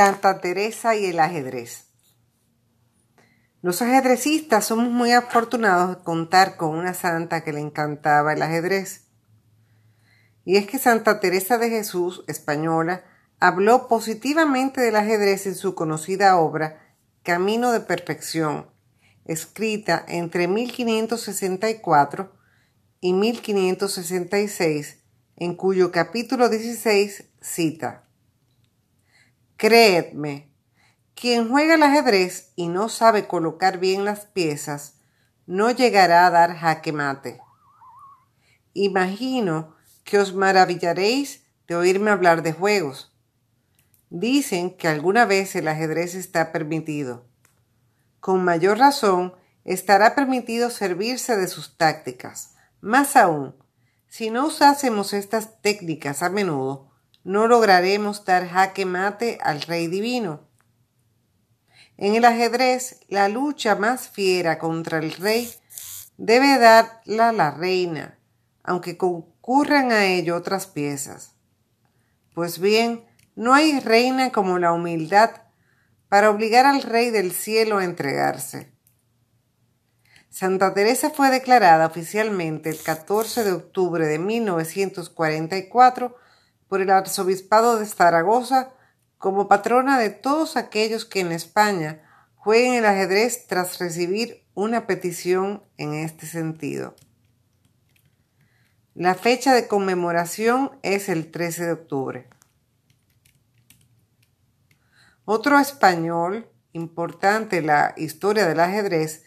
Santa Teresa y el ajedrez. Los ajedrecistas somos muy afortunados de contar con una santa que le encantaba el ajedrez. Y es que Santa Teresa de Jesús, española, habló positivamente del ajedrez en su conocida obra Camino de Perfección, escrita entre 1564 y 1566, en cuyo capítulo 16 cita Creedme, quien juega al ajedrez y no sabe colocar bien las piezas, no llegará a dar jaque mate. Imagino que os maravillaréis de oírme hablar de juegos. Dicen que alguna vez el ajedrez está permitido. Con mayor razón estará permitido servirse de sus tácticas. Más aún, si no usásemos estas técnicas a menudo, no lograremos dar jaque mate al rey divino. En el ajedrez, la lucha más fiera contra el rey debe darla la reina, aunque concurran a ello otras piezas. Pues bien, no hay reina como la humildad para obligar al rey del cielo a entregarse. Santa Teresa fue declarada oficialmente el 14 de octubre de 1944 por el arzobispado de Zaragoza como patrona de todos aquellos que en España jueguen el ajedrez tras recibir una petición en este sentido. La fecha de conmemoración es el 13 de octubre. Otro español importante en la historia del ajedrez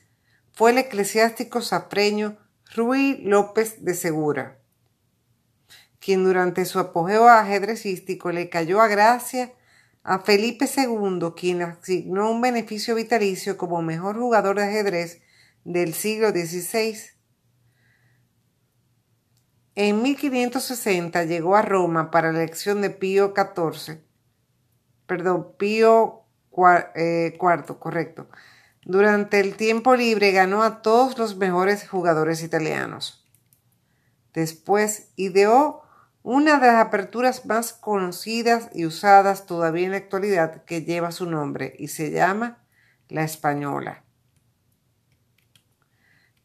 fue el eclesiástico safreño Ruy López de Segura quien durante su apogeo ajedrecístico le cayó a gracia a Felipe II, quien asignó un beneficio vitalicio como mejor jugador de ajedrez del siglo XVI. En 1560 llegó a Roma para la elección de Pío XIV, perdón, Pío IV, eh, correcto. Durante el tiempo libre ganó a todos los mejores jugadores italianos. Después ideó una de las aperturas más conocidas y usadas todavía en la actualidad que lleva su nombre y se llama la española.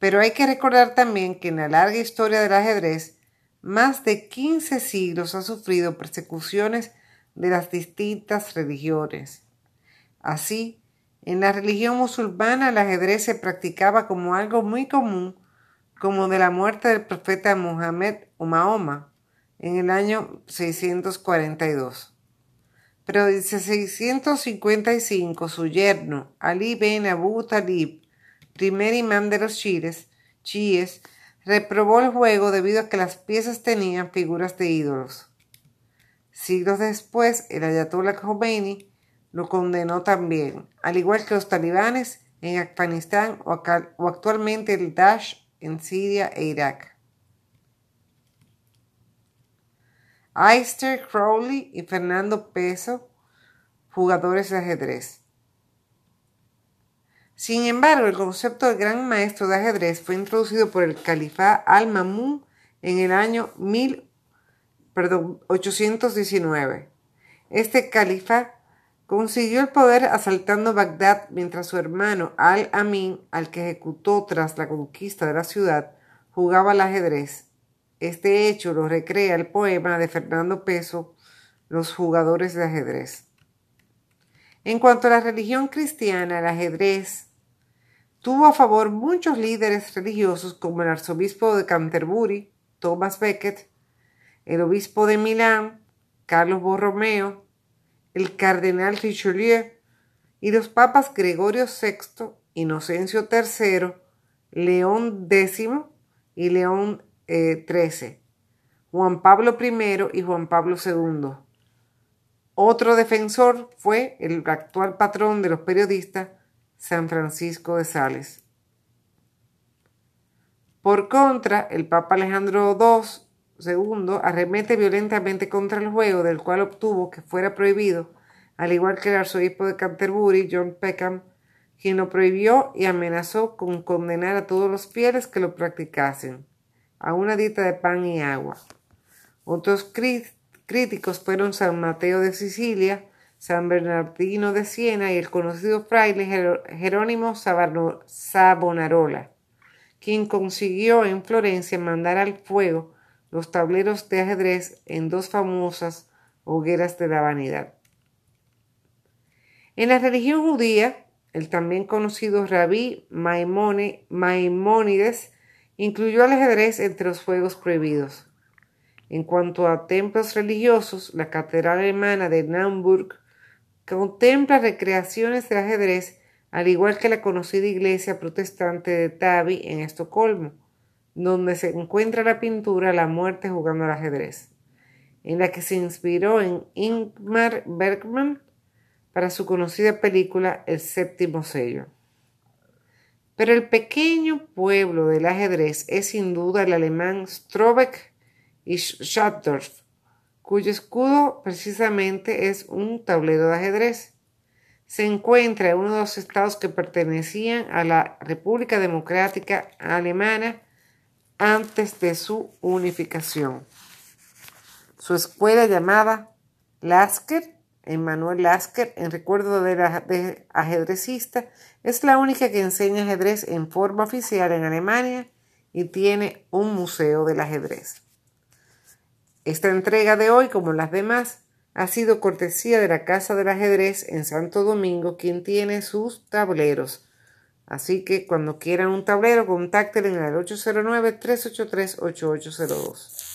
Pero hay que recordar también que en la larga historia del ajedrez, más de 15 siglos ha sufrido persecuciones de las distintas religiones. Así, en la religión musulmana el ajedrez se practicaba como algo muy común, como de la muerte del profeta Muhammad o Mahoma, en el año 642. Pero desde 655 su yerno Ali ben Abu Talib, primer imán de los chiíes, reprobó el juego debido a que las piezas tenían figuras de ídolos. Siglos después, el Ayatollah Khomeini lo condenó también, al igual que los talibanes en Afganistán o, actualmente el Daesh en Siria e Irak. Aleister Crowley y Fernando Peso, jugadores de ajedrez. Sin embargo, el concepto del gran maestro de ajedrez fue introducido por el califá al-Mamun en el año 1819. Este califa consiguió el poder asaltando Bagdad mientras su hermano al-Amin, al que ejecutó tras la conquista de la ciudad, jugaba al ajedrez. Este hecho lo recrea el poema de Fernando Peso, Los jugadores de ajedrez. En cuanto a la religión cristiana, el ajedrez tuvo a favor muchos líderes religiosos como el arzobispo de Canterbury, Thomas Becket, el obispo de Milán, Carlos Borromeo, el cardenal Richelieu y los papas Gregorio VI, Inocencio III, León X y León 13. Eh, Juan Pablo I y Juan Pablo II. Otro defensor fue el actual patrón de los periodistas, San Francisco de Sales. Por contra, el Papa Alejandro II, II arremete violentamente contra el juego, del cual obtuvo que fuera prohibido, al igual que el arzobispo de Canterbury, John Peckham, quien lo prohibió y amenazó con condenar a todos los fieles que lo practicasen a una dieta de pan y agua. Otros críticos fueron San Mateo de Sicilia, San Bernardino de Siena y el conocido fraile Jerónimo Savonarola, quien consiguió en Florencia mandar al fuego los tableros de ajedrez en dos famosas hogueras de la vanidad. En la religión judía, el también conocido rabí Maimónides incluyó al ajedrez entre los juegos prohibidos. En cuanto a templos religiosos, la catedral alemana de Naumburg contempla recreaciones de ajedrez, al igual que la conocida iglesia protestante de Tabi en Estocolmo, donde se encuentra la pintura La muerte jugando al ajedrez, en la que se inspiró en Ingmar Bergman para su conocida película El séptimo sello. Pero el pequeño pueblo del ajedrez es sin duda el alemán Strobeck y Schattdorf, cuyo escudo precisamente es un tablero de ajedrez. Se encuentra en uno de los estados que pertenecían a la República Democrática Alemana antes de su unificación. Su escuela llamada Lasker Emmanuel Lasker, en recuerdo de la ajedrecista, es la única que enseña ajedrez en forma oficial en Alemania y tiene un museo del ajedrez. Esta entrega de hoy, como las demás, ha sido cortesía de la Casa del Ajedrez en Santo Domingo, quien tiene sus tableros. Así que cuando quieran un tablero, contáctenle al 809-383-8802.